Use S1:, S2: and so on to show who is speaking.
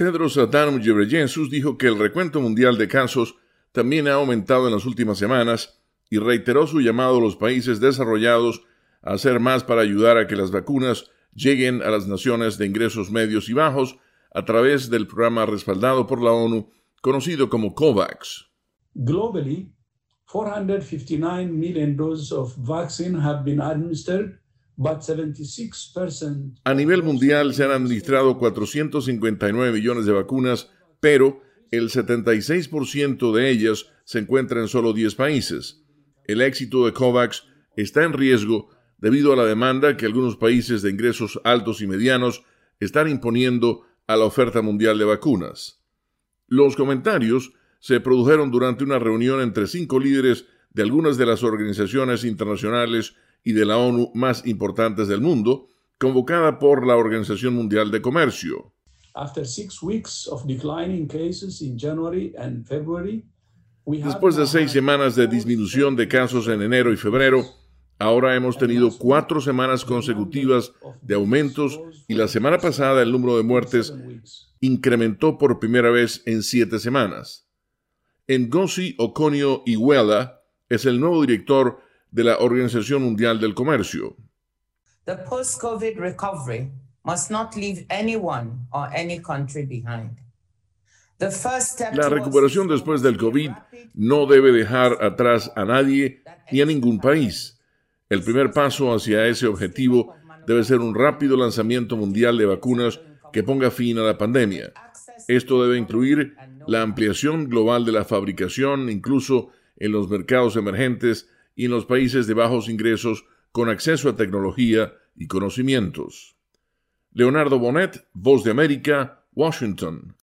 S1: Tedros Adhanom Ghebreyesus dijo que el recuento mundial de casos también ha aumentado en las últimas semanas y reiteró su llamado a los países desarrollados a hacer más para ayudar a que las vacunas lleguen a las naciones de ingresos medios y bajos a través del programa respaldado por la ONU conocido como COVAX.
S2: Globally, 459 million doses of vaccine have been administered
S1: a nivel mundial se han administrado 459 millones de vacunas, pero el 76% de ellas se encuentra en solo 10 países. El éxito de COVAX está en riesgo debido a la demanda que algunos países de ingresos altos y medianos están imponiendo a la oferta mundial de vacunas. Los comentarios se produjeron durante una reunión entre cinco líderes de algunas de las organizaciones internacionales y de la ONU más importantes del mundo, convocada por la Organización Mundial de Comercio. Después de seis semanas de disminución de casos en enero y febrero, ahora hemos tenido cuatro semanas consecutivas de aumentos y la semana pasada el número de muertes incrementó por primera vez en siete semanas. Ngozi Okonio Iweala es el nuevo director de la Organización Mundial del Comercio.
S3: The post-COVID recovery must not leave anyone or any country behind.
S1: La recuperación después del COVID no debe dejar atrás a nadie ni a ningún país. El primer paso hacia ese objetivo debe ser un rápido lanzamiento mundial de vacunas que ponga fin a la pandemia. Esto debe incluir la ampliación global de la fabricación, incluso en los mercados emergentes, y en los países de bajos ingresos con acceso a tecnología y conocimientos. Leonardo Bonet, Voz de América, Washington.